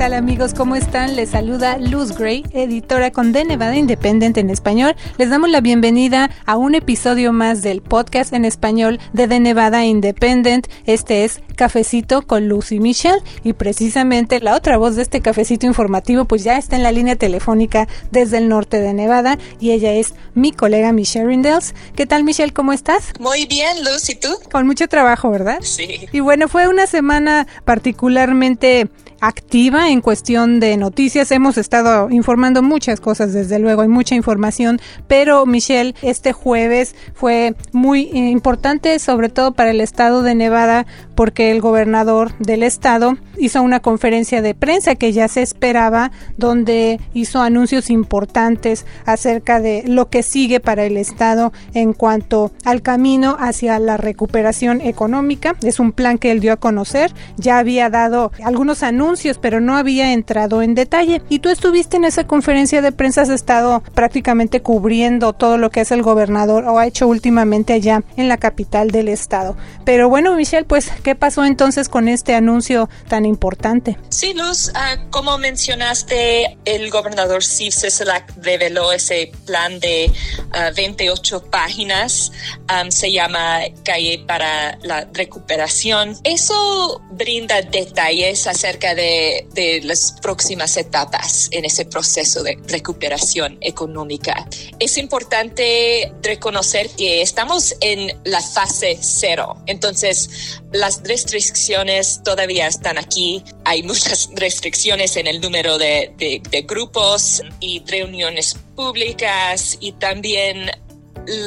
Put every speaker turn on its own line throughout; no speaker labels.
Tal amigos? ¿Cómo están? Les saluda Luz Gray, editora con The Nevada Independent en español. Les damos la bienvenida a un episodio más del podcast en español de The Nevada Independent. Este es Cafecito con Lucy Michelle y precisamente la otra voz de este cafecito informativo pues ya está en la línea telefónica desde el norte de Nevada y ella es mi colega Michelle Rindels. ¿Qué tal Michelle? ¿Cómo estás?
Muy bien, Luz, ¿y tú?
Con mucho trabajo, ¿verdad?
Sí.
Y bueno, fue una semana particularmente activa en cuestión de noticias. Hemos estado informando muchas cosas, desde luego, hay mucha información, pero Michelle, este jueves fue muy importante, sobre todo para el estado de Nevada, porque el gobernador del estado hizo una conferencia de prensa que ya se esperaba, donde hizo anuncios importantes acerca de lo que sigue para el estado en cuanto al camino hacia la recuperación económica. Es un plan que él dio a conocer, ya había dado algunos anuncios, pero no había entrado en detalle. Y tú estuviste en esa conferencia de prensa, has estado prácticamente cubriendo todo lo que es el gobernador o ha hecho últimamente allá en la capital del estado. Pero bueno, Michelle, pues, ¿qué pasó entonces con este anuncio tan importante?
Sí, Luz, uh, como mencionaste, el gobernador Steve Sisolak reveló ese plan de uh, 28 páginas, um, se llama Calle para la Recuperación. Eso brinda detalles acerca de, de las próximas etapas en ese proceso de recuperación económica. Es importante reconocer que estamos en la fase cero, entonces las restricciones todavía están aquí. Hay muchas restricciones en el número de, grupos y reuniones públicas y también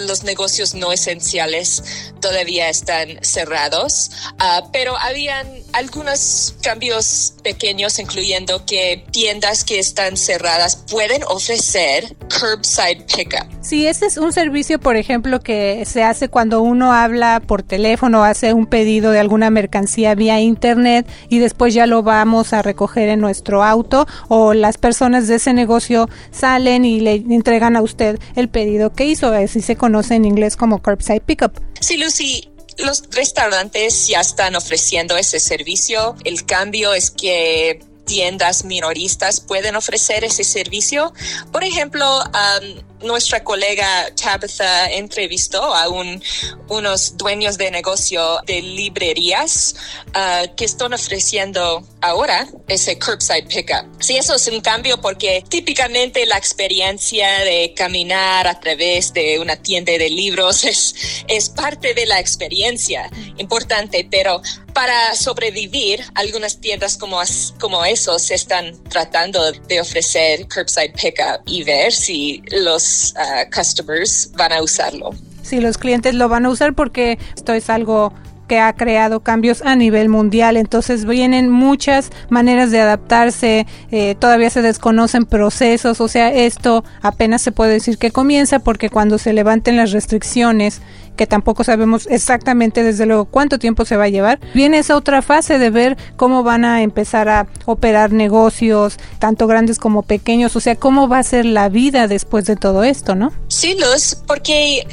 los negocios no esenciales todavía están cerrados, uh, pero habían algunos cambios pequeños, incluyendo que tiendas que están cerradas pueden ofrecer curbside pickup.
Sí, ese es un servicio, por ejemplo, que se hace cuando uno habla por teléfono, hace un pedido de alguna mercancía vía internet y después ya lo vamos a recoger en nuestro auto o las personas de ese negocio salen y le entregan a usted el pedido que hizo. Se conoce en inglés como curbside pickup.
Sí, Lucy, los restaurantes ya están ofreciendo ese servicio. El cambio es que tiendas minoristas pueden ofrecer ese servicio. Por ejemplo, um, nuestra colega Tabitha entrevistó a un, unos dueños de negocio de librerías uh, que están ofreciendo ahora ese curbside pickup. Sí, eso es un cambio porque típicamente la experiencia de caminar a través de una tienda de libros es, es parte de la experiencia importante, pero para sobrevivir, algunas tiendas como, como esos están tratando de ofrecer curbside pickup y ver si los uh, customers van a usarlo.
Si los clientes lo van a usar porque esto es algo que ha creado cambios a nivel mundial. Entonces vienen muchas maneras de adaptarse, eh, todavía se desconocen procesos, o sea, esto apenas se puede decir que comienza porque cuando se levanten las restricciones, que tampoco sabemos exactamente desde luego cuánto tiempo se va a llevar, viene esa otra fase de ver cómo van a empezar a operar negocios, tanto grandes como pequeños, o sea, cómo va a ser la vida después de todo esto, ¿no?
Sí, Luz, porque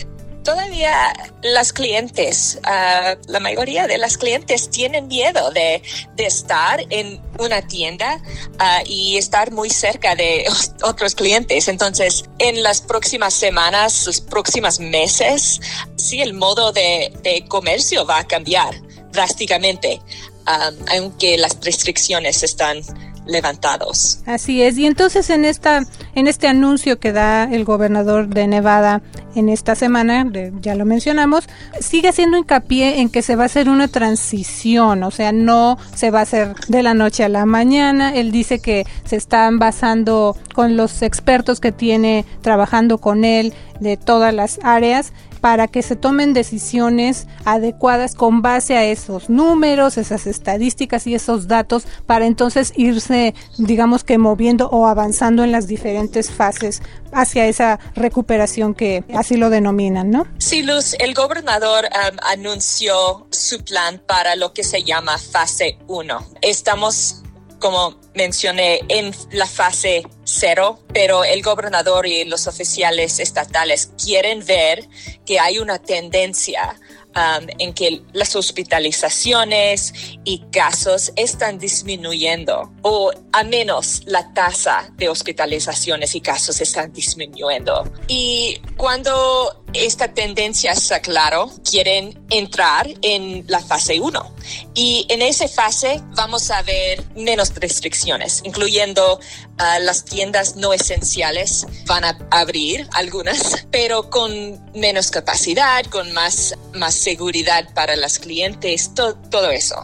todavía las clientes, uh, la mayoría de las clientes tienen miedo de, estar en una tienda uh, y estar muy cerca de otros clientes. Entonces, en las próximas semanas, los próximos meses, sí, el modo de, de comercio va a cambiar drásticamente, um, aunque las restricciones están levantados.
Así es. Y entonces en esta en este anuncio que da el gobernador de Nevada en esta semana, ya lo mencionamos, sigue haciendo hincapié en que se va a hacer una transición, o sea, no se va a hacer de la noche a la mañana. Él dice que se están basando con los expertos que tiene trabajando con él de todas las áreas para que se tomen decisiones adecuadas con base a esos números, esas estadísticas y esos datos para entonces irse, digamos que moviendo o avanzando en las diferentes fases hacia esa recuperación que así lo denominan, ¿no?
Sí, Luz, el gobernador um, anunció su plan para lo que se llama fase 1. Estamos como mencioné, en la fase cero, pero el gobernador y los oficiales estatales quieren ver que hay una tendencia um, en que las hospitalizaciones y casos están disminuyendo o a menos la tasa de hospitalizaciones y casos están disminuyendo. Y cuando esta tendencia está claro, quieren entrar en la fase 1. Y en esa fase vamos a ver menos restricciones, incluyendo ah, las tiendas no esenciales van a abrir algunas, pero con menos capacidad, con más, más seguridad para las clientes, todo eso.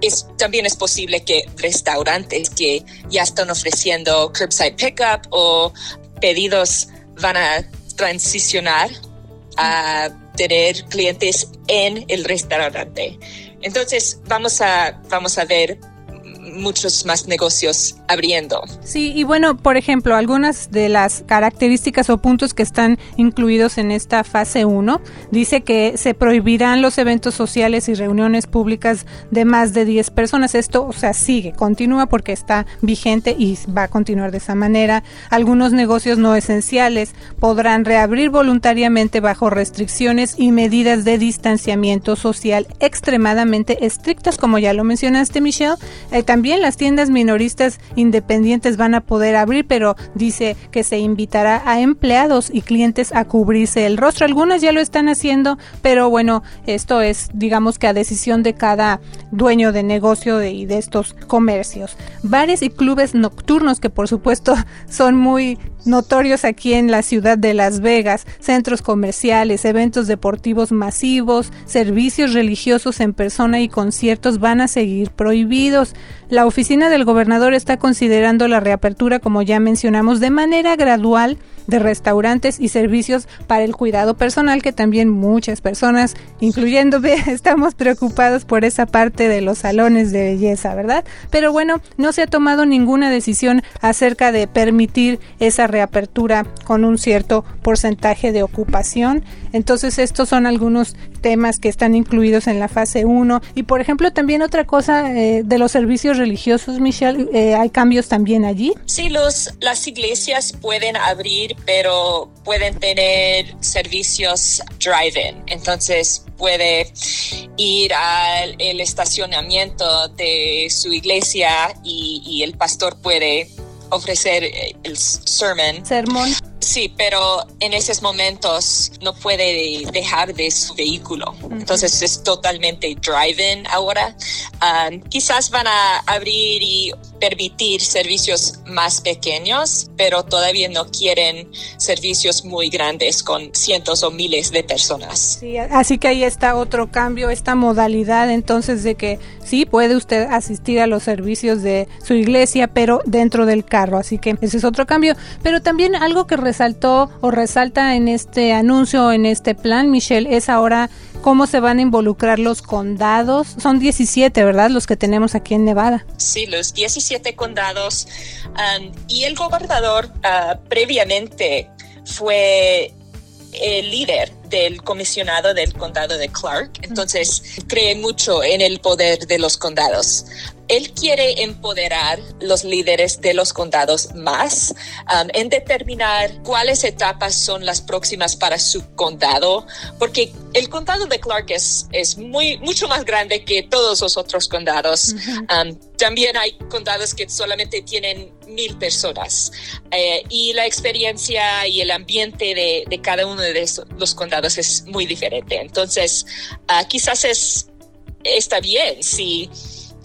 es, también es posible que restaurantes que ya están ofreciendo curbside pickup o pedidos van a transicionar a tener clientes en el restaurante. Entonces vamos a, vamos a ver muchos más negocios abriendo.
Sí, y bueno, por ejemplo, algunas de las características o puntos que están incluidos en esta fase 1, dice que se prohibirán los eventos sociales y reuniones públicas de más de 10 personas. Esto, o sea, sigue, continúa porque está vigente y va a continuar de esa manera. Algunos negocios no esenciales podrán reabrir voluntariamente bajo restricciones y medidas de distanciamiento social extremadamente estrictas, como ya lo mencionaste, Michelle. Eh, también las tiendas minoristas independientes van a poder abrir, pero dice que se invitará a empleados y clientes a cubrirse el rostro. Algunas ya lo están haciendo, pero bueno, esto es digamos que a decisión de cada dueño de negocio y de estos comercios. Bares y clubes nocturnos que por supuesto son muy notorios aquí en la ciudad de Las Vegas, centros comerciales, eventos deportivos masivos, servicios religiosos en persona y conciertos van a seguir prohibidos. La oficina del gobernador está considerando la reapertura, como ya mencionamos, de manera gradual de restaurantes y servicios para el cuidado personal que también muchas personas, incluyéndome, estamos preocupados por esa parte de los salones de belleza, ¿verdad? Pero bueno, no se ha tomado ninguna decisión acerca de permitir esa reapertura con un cierto porcentaje de ocupación. Entonces estos son algunos temas que están incluidos en la fase 1 y por ejemplo también otra cosa eh, de los servicios religiosos, Michelle, eh, hay cambios también allí.
Sí, los, las iglesias pueden abrir pero pueden tener servicios drive-in. Entonces puede ir al estacionamiento de su iglesia y, y el pastor puede ofrecer el sermon.
Sermón.
Sí, pero en esos momentos no puede dejar de su vehículo. Entonces es totalmente drive-in ahora. Um, quizás van a abrir y permitir servicios más pequeños, pero todavía no quieren servicios muy grandes con cientos o miles de personas.
Sí, así que ahí está otro cambio, esta modalidad entonces de que sí puede usted asistir a los servicios de su iglesia, pero dentro del carro. Así que ese es otro cambio. Pero también algo que resaltó o resalta en este anuncio, en este plan, Michelle, es ahora cómo se van a involucrar los condados. Son 17, ¿verdad? Los que tenemos aquí en Nevada.
Sí, los 17 condados. Um, y el gobernador uh, previamente fue el líder del comisionado del condado de Clark, entonces cree mucho en el poder de los condados. Él quiere empoderar los líderes de los condados más um, en determinar cuáles etapas son las próximas para su condado, porque el condado de Clark es, es muy, mucho más grande que todos los otros condados. Um, también hay condados que solamente tienen mil personas eh, y la experiencia y el ambiente de, de cada uno de los condados es muy diferente. Entonces, uh, quizás es, está bien si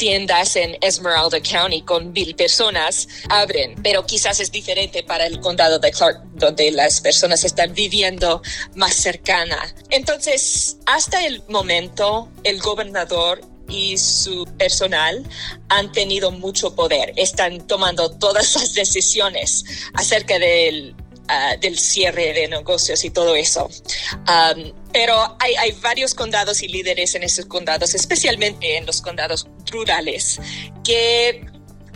tiendas en Esmeralda County con mil personas abren, pero quizás es diferente para el condado de Clark, donde las personas están viviendo más cercana. Entonces, hasta el momento, el gobernador y su personal han tenido mucho poder, están tomando todas las decisiones acerca del ah, del cierre de negocios y todo eso. pero hay, hay, varios condados y líderes en esos condados, especialmente en los condados rurales, que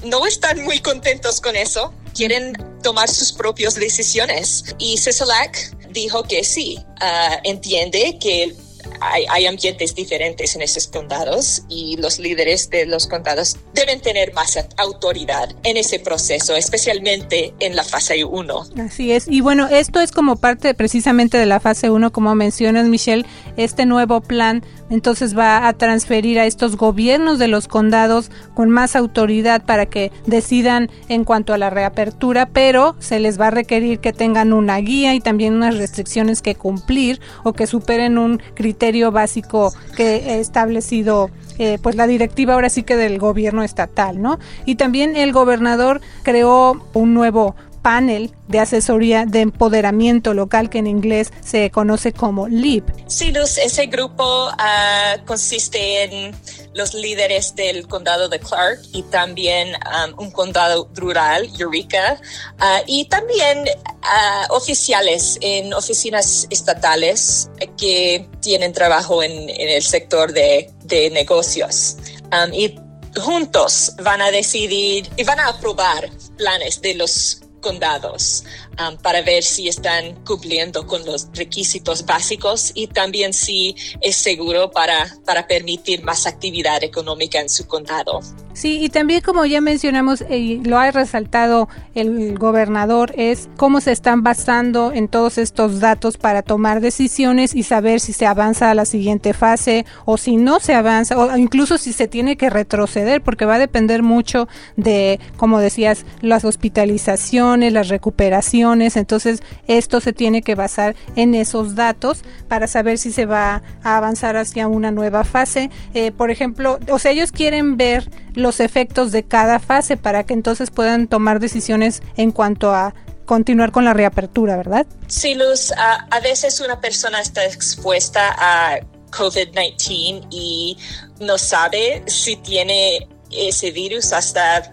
no están muy contentos con eso, quieren tomar sus propias decisiones. Y CESELAC dijo que sí, uh, entiende que hay, ambientes diferentes en esos condados y los líderes de los condados deben tener más autoridad en ese proceso, especialmente en la fase 1.
Así es. Y bueno, esto es como parte precisamente de la fase 1, como mencionas, Michelle, este nuevo plan entonces va a transferir a estos gobiernos de los condados con más autoridad para que decidan en cuanto a la reapertura, pero se les va a requerir que tengan una guía y también unas restricciones que cumplir o que superen un criterio básico que he establecido eh, pues la directiva ahora sí que del gobierno estatal, ¿no? Y también el gobernador creó un nuevo panel de asesoría de empoderamiento local que en inglés se conoce como LEAP.
Sí, Luz, ese grupo uh, consiste en los líderes del condado de Clark y también um, un condado rural, Eureka, uh, y también uh, oficiales en oficinas estatales que tienen trabajo en, en el sector de, de negocios. Um, y juntos van a decidir y van a aprobar planes de los condados um, para ver si están cumpliendo con los requisitos básicos y también si es seguro para, para permitir más actividad económica en su condado.
Sí, y también como ya mencionamos y lo ha resaltado el gobernador, es cómo se están basando en todos estos datos para tomar decisiones y saber si se avanza a la siguiente fase o si no se avanza o incluso si se tiene que retroceder porque va a depender mucho de, como decías, las hospitalizaciones, las recuperaciones, entonces esto se tiene que basar en esos datos para saber si se va a avanzar hacia una nueva fase. Eh, por ejemplo, o sea, ellos quieren ver los efectos de cada fase para que entonces puedan tomar decisiones en cuanto a continuar con la reapertura, ¿verdad?
Sí, Luz, a, veces una persona está expuesta a COVID-19 y no sabe si tiene ese virus hasta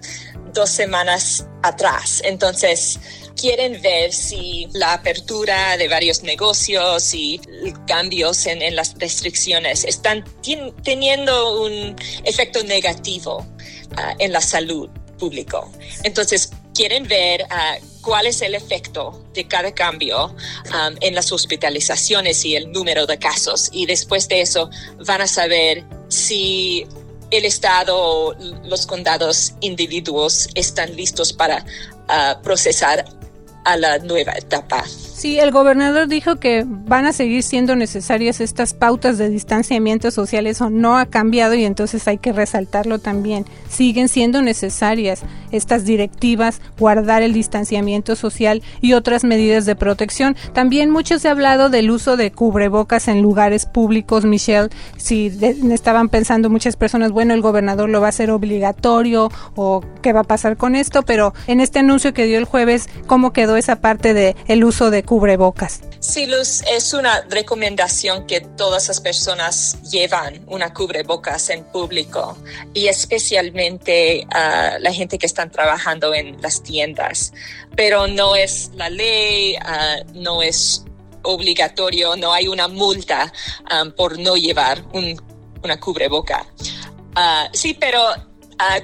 dos semanas atrás. Entonces, quieren ver si la apertura de varios negocios y cambios en, las restricciones están teniendo un efecto negativo ah, en la salud pública. Entonces, quieren ver ah, cuál es el efecto de cada cambio en las hospitalizaciones y el número de casos. Y después de eso van a saber si el Estado o los condados individuos están listos para ah, procesar a la nueva etapa.
Sí, el gobernador dijo que van a seguir siendo necesarias estas pautas de distanciamiento social, eso no ha cambiado y entonces hay que resaltarlo también. Siguen siendo necesarias estas directivas, guardar el distanciamiento social y otras medidas de protección. También mucho se ha hablado del uso de cubrebocas en lugares públicos, Michelle. Si estaban pensando muchas personas, bueno, el gobernador lo va a hacer obligatorio o qué va a pasar con esto, pero en este anuncio que dio el jueves, ¿cómo quedó esa parte de el uso de cubrebocas.
Sí, Luz, es una recomendación que todas las personas llevan una cubrebocas en público y especialmente la gente que están trabajando en las tiendas. Pero no es la ley, ah, no es obligatorio, no hay una multa ah, por no llevar un, una cubreboca. Ah, sí, pero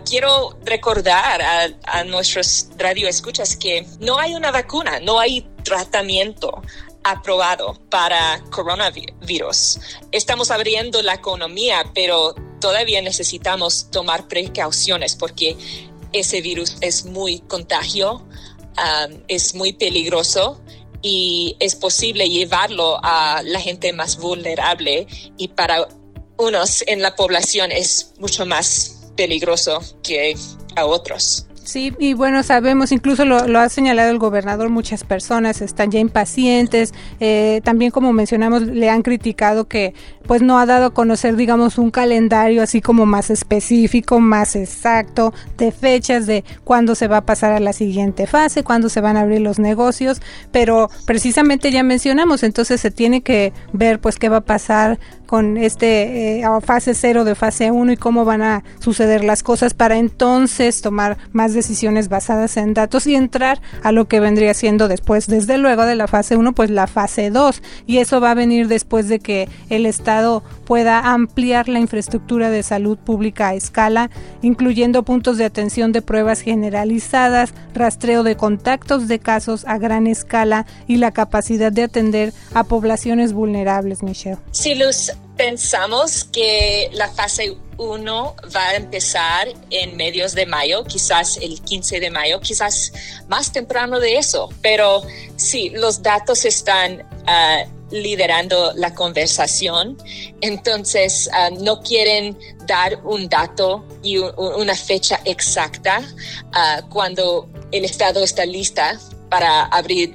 quiero recordar a, a nuestros radioescuchas que no hay una vacuna, no hay tratamiento aprobado para coronavirus. Estamos abriendo la economía, pero todavía necesitamos tomar precauciones porque ese virus es muy contagio, es muy peligroso y es posible llevarlo a la gente más vulnerable y para unos en la población es mucho más peligroso que a otros.
Sí, y bueno, sabemos, incluso lo, ha señalado el gobernador, muchas personas están ya impacientes, eh, también como mencionamos, le han criticado que pues no ha dado a conocer, digamos, un calendario así como más específico, más exacto, de fechas de cuándo se va a pasar a la siguiente fase, cuándo se van a abrir los negocios, pero precisamente ya mencionamos, entonces se tiene que ver pues qué va a pasar con este eh, fase cero de fase 1 y cómo van a suceder las cosas para entonces tomar más decisiones basadas en datos y entrar a lo que vendría siendo después, desde luego de la fase 1, pues la fase 2 y eso va a venir después de que el Estado pueda ampliar la infraestructura de salud pública a escala, incluyendo puntos de atención de pruebas generalizadas, rastreo de contactos de casos a gran escala y la capacidad de atender a poblaciones vulnerables, Michelle.
Sí, Luz, pensamos que la fase 1 va a empezar en medios de mayo, quizás el 15 de mayo, quizás más temprano de eso, pero sí, los datos están ah, liderando la conversación, entonces ah, no quieren dar un dato y una fecha exacta ah, cuando el Estado está lista para abrir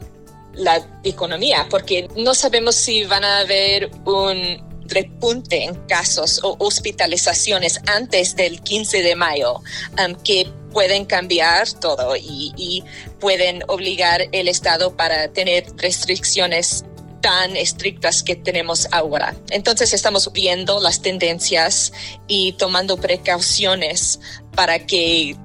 la economía, porque no sabemos si van a haber un repunte en casos o hospitalizaciones antes del 15 de mayo um, que pueden cambiar todo y, y, pueden obligar el Estado para tener restricciones tan estrictas que tenemos ahora. Entonces estamos viendo las tendencias y tomando precauciones para que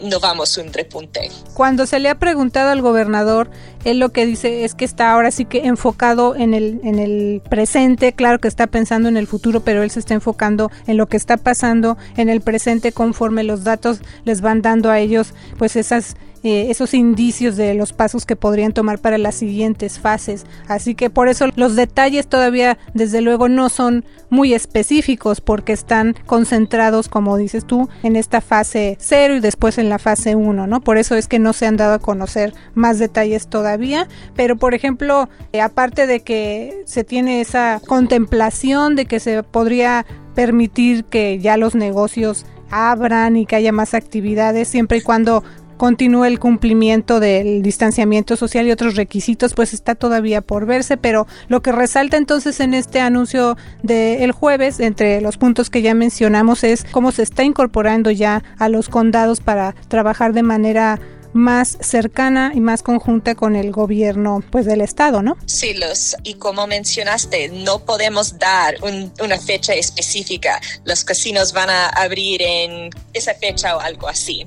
no vamos un repunte.
Cuando se le ha preguntado al gobernador, él lo que dice es que está ahora sí que enfocado en el, en el presente, claro que está pensando en el futuro, pero él se está enfocando en lo que está pasando en el presente conforme los datos les van dando a ellos pues esas eh, esos indicios de los pasos que podrían tomar para las siguientes fases. Así que por eso los detalles todavía, desde luego, no son muy específicos porque están concentrados, como dices tú, en esta fase 0 y después en la fase 1, ¿no? Por eso es que no se han dado a conocer más detalles todavía, pero por ejemplo, eh, aparte de que se tiene esa contemplación de que se podría permitir que ya los negocios abran y que haya más actividades siempre y cuando continúe el cumplimiento del distanciamiento social y otros requisitos, pues está todavía por verse, pero lo que resalta entonces en este anuncio del jueves, entre los puntos que ya mencionamos, es cómo se está incorporando ya a los condados para trabajar de manera más cercana y más conjunta con el gobierno pues del estado, ¿no?
Sí, Luz, y como mencionaste, no podemos dar una fecha específica. Los casinos van a abrir en esa fecha o algo así.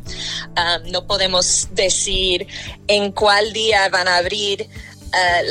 Ah, no podemos decir en cuál día van a abrir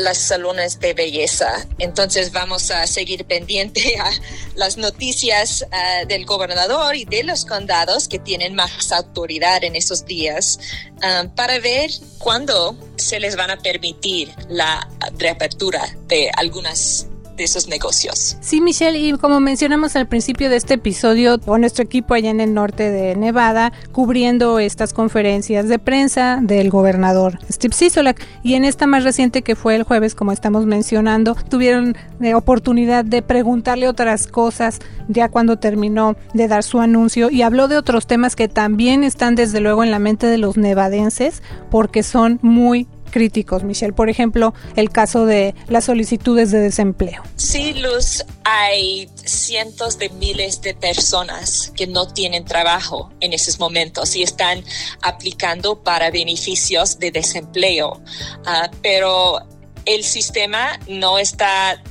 las salones de belleza. Entonces vamos a seguir pendiente a las noticias uh, del gobernador y de los condados que tienen más autoridad en esos días um, para ver cuándo se les van a permitir la reapertura de algunas esos negocios.
Sí, Michelle, y como mencionamos al principio de este episodio, con nuestro equipo allá en el norte de Nevada, cubriendo estas conferencias de prensa del gobernador Steve Sisolak. Y en esta más reciente que fue el jueves, como estamos mencionando, tuvieron la oportunidad de preguntarle otras cosas ya cuando terminó de dar su anuncio y habló de otros temas que también están desde luego en la mente de los nevadenses porque son muy críticos, Michelle. Por ejemplo, el caso de las solicitudes de desempleo.
Sí, Luz, hay cientos de miles de personas que no tienen trabajo en esos momentos y están aplicando para beneficios de desempleo. Ah, pero el sistema no está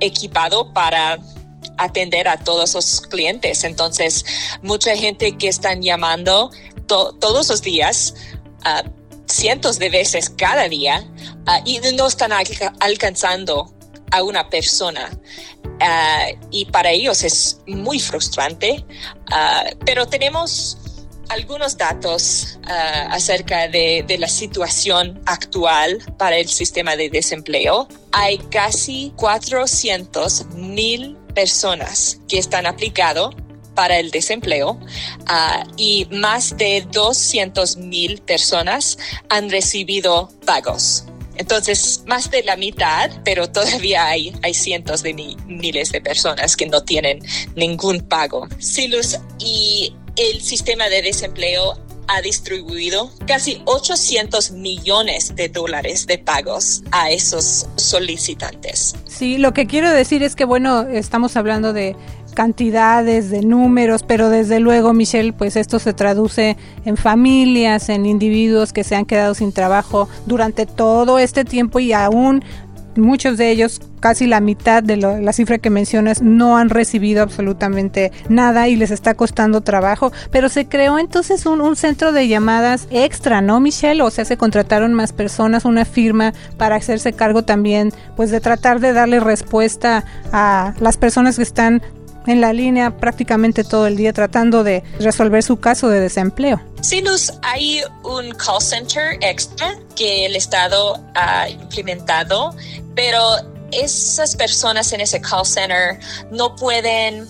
equipado para atender a todos los clientes. Entonces, mucha gente que están llamando todos los días uh, cientos de veces cada día ah, y no están alcanzando a una persona. Ah, y para ellos es muy frustrante, ah, pero tenemos algunos datos acerca de, de, la situación actual para el sistema de desempleo. Hay casi 400 mil personas que están aplicando para el desempleo uh, y más de 200 mil personas han recibido pagos. Entonces, más de la mitad, pero todavía hay, hay cientos de miles de personas que no tienen ningún pago. Silus y el sistema de desempleo ha distribuido casi 800 millones de dólares de pagos a esos solicitantes.
Sí, lo que quiero decir es que, bueno, estamos hablando de cantidades, de números, pero desde luego, Michelle, pues esto se traduce en familias, en individuos que se han quedado sin trabajo durante todo este tiempo y aún muchos de ellos, casi la mitad de la cifra que mencionas, no han recibido absolutamente nada y les está costando trabajo. Pero se creó entonces un, un, centro de llamadas extra, ¿no, Michelle? O sea, se contrataron más personas, una firma para hacerse cargo también, pues de tratar de darle respuesta a las personas que están en la línea prácticamente todo el día tratando de resolver su caso de desempleo.
Luz, hay un call center extra que el Estado ha implementado, pero esas personas en ese call center no pueden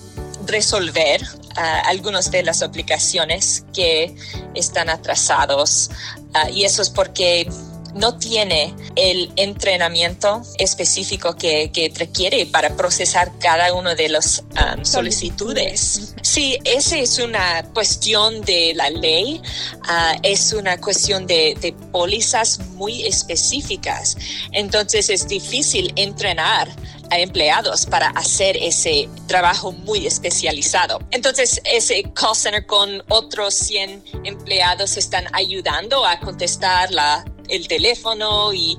resolver uh, algunas de las aplicaciones que están atrasados uh, y eso es porque no tiene el entrenamiento específico que, requiere para procesar cada una de las um, solicitudes. Sí, esa es una cuestión de la ley, uh, es una cuestión de, de pólizas muy específicas. Entonces es difícil entrenar a empleados para hacer ese trabajo muy especializado. Entonces, ese call center con otros 100 empleados están ayudando a contestar la el teléfono y,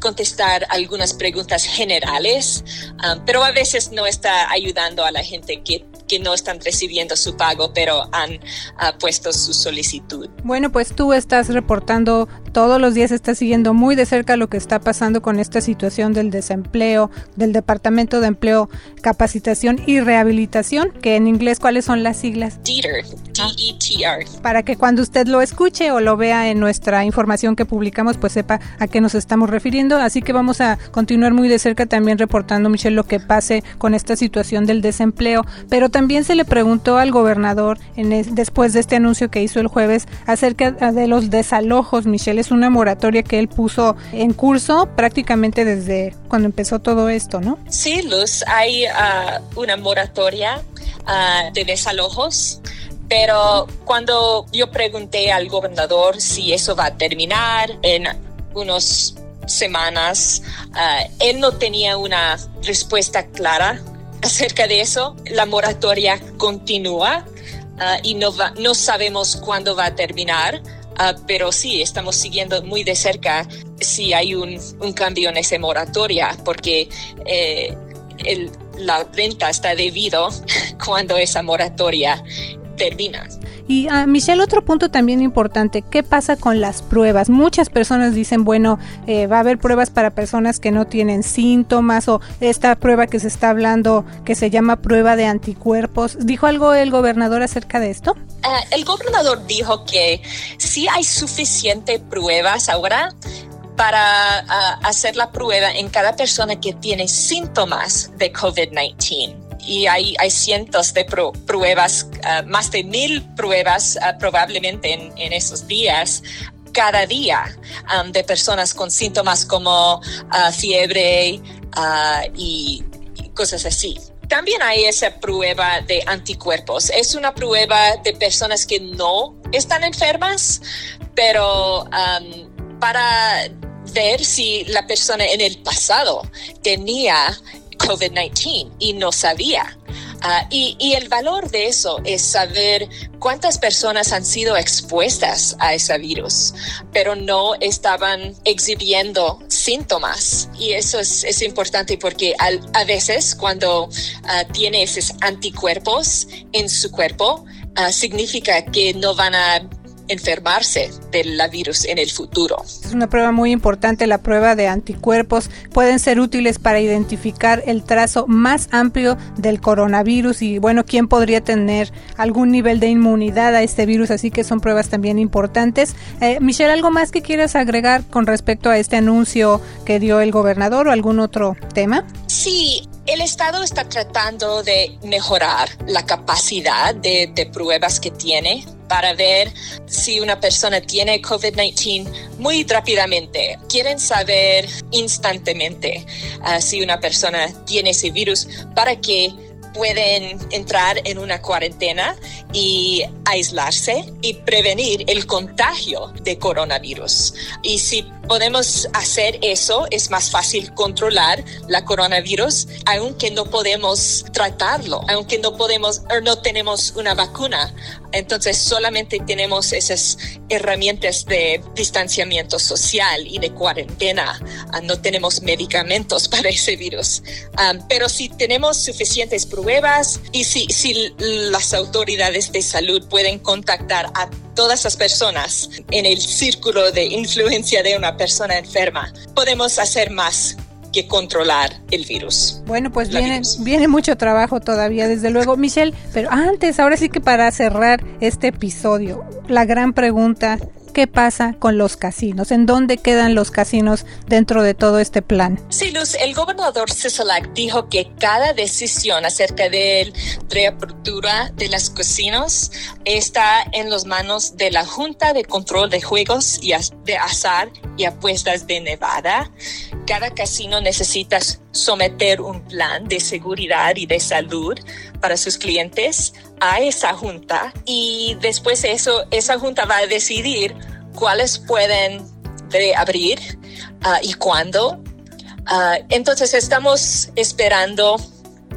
contestar algunas preguntas generales, um, pero a veces no está ayudando a la gente que que no están recibiendo su pago, pero han uh, puesto su solicitud.
Bueno, pues tú estás reportando todos los días, estás siguiendo muy de cerca lo que está pasando con esta situación del desempleo, del Departamento de Empleo, Capacitación y Rehabilitación, que en inglés, ¿cuáles son las siglas?
DETR, D-E-T-R.
Para que cuando usted lo escuche o lo vea en nuestra información que publicamos, pues sepa a qué nos estamos refiriendo. Así que vamos a continuar muy de cerca también reportando, Michelle, lo que pase con esta situación del desempleo. Pero también se le preguntó al gobernador en después de este anuncio que hizo el jueves acerca de los desalojos. Michelle, es una moratoria que él puso en curso prácticamente desde cuando empezó todo esto, ¿no?
Sí, Luz, hay ah, una moratoria ah, de desalojos. Pero cuando yo pregunté al gobernador si eso va a terminar en unas semanas, ah, él no tenía una respuesta clara acerca de eso. La moratoria continúa uh, y no, va, no sabemos cuándo va a terminar, uh, pero sí, estamos siguiendo muy de cerca si hay un, un cambio en esa moratoria, porque eh, la renta está debido cuando esa moratoria termina.
Y uh, Michelle, otro punto también importante, ¿qué pasa con las pruebas? Muchas personas dicen, bueno, eh, va a haber pruebas para personas que no tienen síntomas o esta prueba que se está hablando que se llama prueba de anticuerpos. ¿Dijo algo el gobernador acerca de esto?
Uh, el gobernador dijo que sí hay suficiente pruebas ahora para uh, hacer la prueba en cada persona que tiene síntomas de COVID-19 y hay, hay cientos de pruebas, ah, más de mil pruebas ah, probablemente en, esos días cada día de personas con síntomas como uh, fiebre y, cosas así. También hay esa prueba de anticuerpos. Es una prueba de personas que no están enfermas, pero para ver si la persona en el pasado tenía COVID-19 y no sabía. Uh, y, y, el valor de eso es saber cuántas personas han sido expuestas a ese virus, pero no estaban exhibiendo síntomas. Y eso es, es importante porque al, a veces cuando uh, tiene esos anticuerpos en su cuerpo, uh, significa que no van a enfermarse del virus en el futuro.
Es una prueba muy importante, la prueba de anticuerpos. Pueden ser útiles para identificar el trazo más amplio del coronavirus y bueno, quién podría tener algún nivel de inmunidad a este virus, así que son pruebas también importantes. Eh, Michelle, ¿algo más que quieras agregar con respecto a este anuncio que dio el gobernador o algún otro tema?
Sí, el Estado está tratando de mejorar la capacidad de, pruebas que tiene para ver si una persona tiene COVID-19 muy rápidamente. Quieren saber instantáneamente uh, si una persona tiene ese virus para que pueden entrar en una cuarentena y aislarse y prevenir el contagio de coronavirus. Y si podemos hacer eso, es más fácil controlar la coronavirus, aunque no podemos tratarlo, aunque no podemos o no tenemos una vacuna. Entonces solamente tenemos esas herramientas de distanciamiento social y de cuarentena. Ah, no tenemos medicamentos para ese virus. Ah, pero si tenemos suficientes pruebas y si, si las autoridades de salud pueden contactar a todas las personas en el círculo de influencia de una persona enferma, podemos hacer más que controlar el virus.
Bueno, pues viene, viene mucho trabajo todavía, desde luego, Michelle, pero antes, ahora sí que para cerrar este episodio, la gran pregunta, ¿qué pasa con los casinos? ¿En dónde quedan los casinos dentro de todo este plan?
Sí, Luz, el gobernador Sisolak dijo que cada decisión acerca de reapertura de los casinos está en las manos de la Junta de Control de Juegos y de Azar y Apuestas de Nevada. Cada casino necesita someter un plan de seguridad y de salud para sus clientes a esa junta y después eso, esa junta va a decidir cuáles pueden reabrir uh, y cuándo. Uh, entonces estamos esperando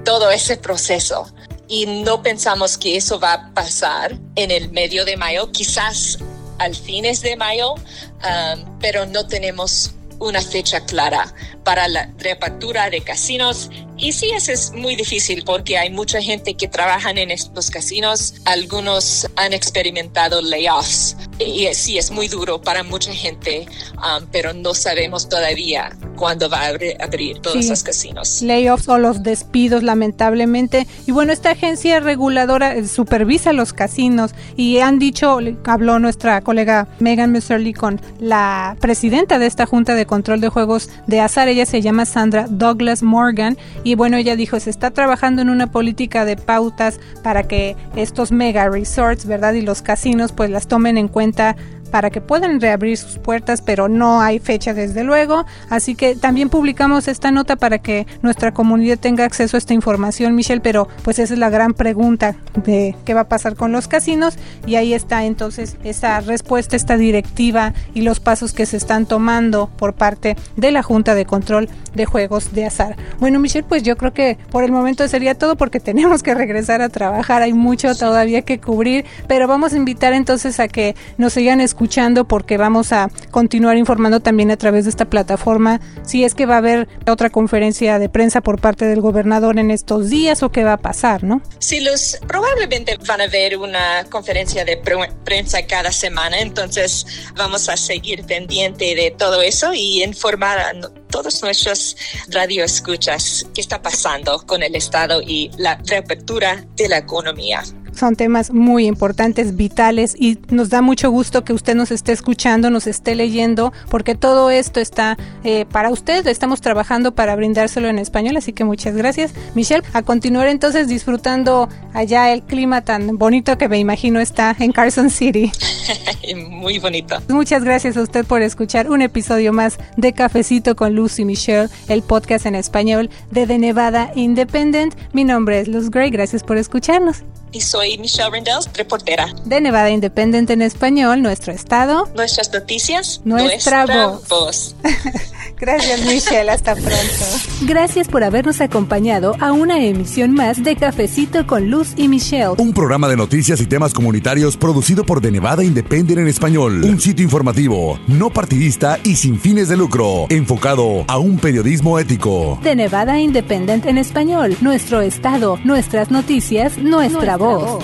todo ese proceso y no pensamos que eso va a pasar en el medio de mayo, quizás al fines de mayo, um, pero no tenemos una fecha clara para la reapertura de casinos. Y sí, eso es muy difícil porque hay mucha gente que trabaja en estos casinos. Algunos han experimentado layoffs. Y sí, es muy duro para mucha gente, um, pero no sabemos todavía cuándo va a abrir, todos los casinos.
Layoffs o los despidos, lamentablemente. Y bueno, esta agencia reguladora eh, supervisa los casinos y han dicho, habló nuestra colega Megan Messerly con la presidenta de esta Junta de Control de Juegos de Azar ella se llama Sandra Douglas Morgan y bueno, ella dijo, se está trabajando en una política de pautas para que estos mega resorts, ¿verdad? Y los casinos pues las tomen en cuenta para que puedan reabrir sus puertas, pero no hay fecha desde luego. Así que también publicamos esta nota para que nuestra comunidad tenga acceso a esta información, Michelle, pero pues esa es la gran pregunta de qué va a pasar con los casinos y ahí está entonces esa respuesta, esta directiva y los pasos que se están tomando por parte de la Junta de Control de Juegos de Azar. Bueno, Michelle, pues yo creo que por el momento sería todo porque tenemos que regresar a trabajar, hay mucho todavía que cubrir, pero vamos a invitar entonces a que nos sigan escuchando escuchando porque vamos a continuar informando también a través de esta plataforma si es que va a haber otra conferencia de prensa por parte del gobernador en estos días o qué va a pasar, ¿no?
Sí, los probablemente van a haber una conferencia de prensa cada semana, entonces vamos a seguir pendiente de todo eso y informar a todos nuestros radioescuchas qué está pasando con el Estado y la reapertura de la economía.
Son temas muy importantes, vitales y nos da mucho gusto que usted nos esté escuchando, nos esté leyendo, porque todo esto está eh, para usted. Estamos trabajando para brindárselo en español, así que muchas gracias, Michelle. A continuar entonces disfrutando allá el clima tan bonito que me imagino está en Carson City.
muy bonito.
Muchas gracias a usted por escuchar un episodio más de Cafecito con Lucy Michelle, el podcast en español de The Nevada Independent. Mi nombre es Luz Gray, gracias por escucharnos
y soy Michelle Rendell, reportera.
De Nevada Independiente en español, nuestro estado.
Nuestras noticias.
Nuestra, voz. Gracias Michelle, hasta pronto. Gracias por habernos acompañado a una emisión más de Cafecito con Luz y Michelle.
Un programa de noticias y temas comunitarios producido por De Nevada Independent en español. Un sitio informativo, no partidista y sin fines de lucro, enfocado a un periodismo ético.
De Nevada Independent en español, nuestro estado, nuestras noticias, nuestra, Voz.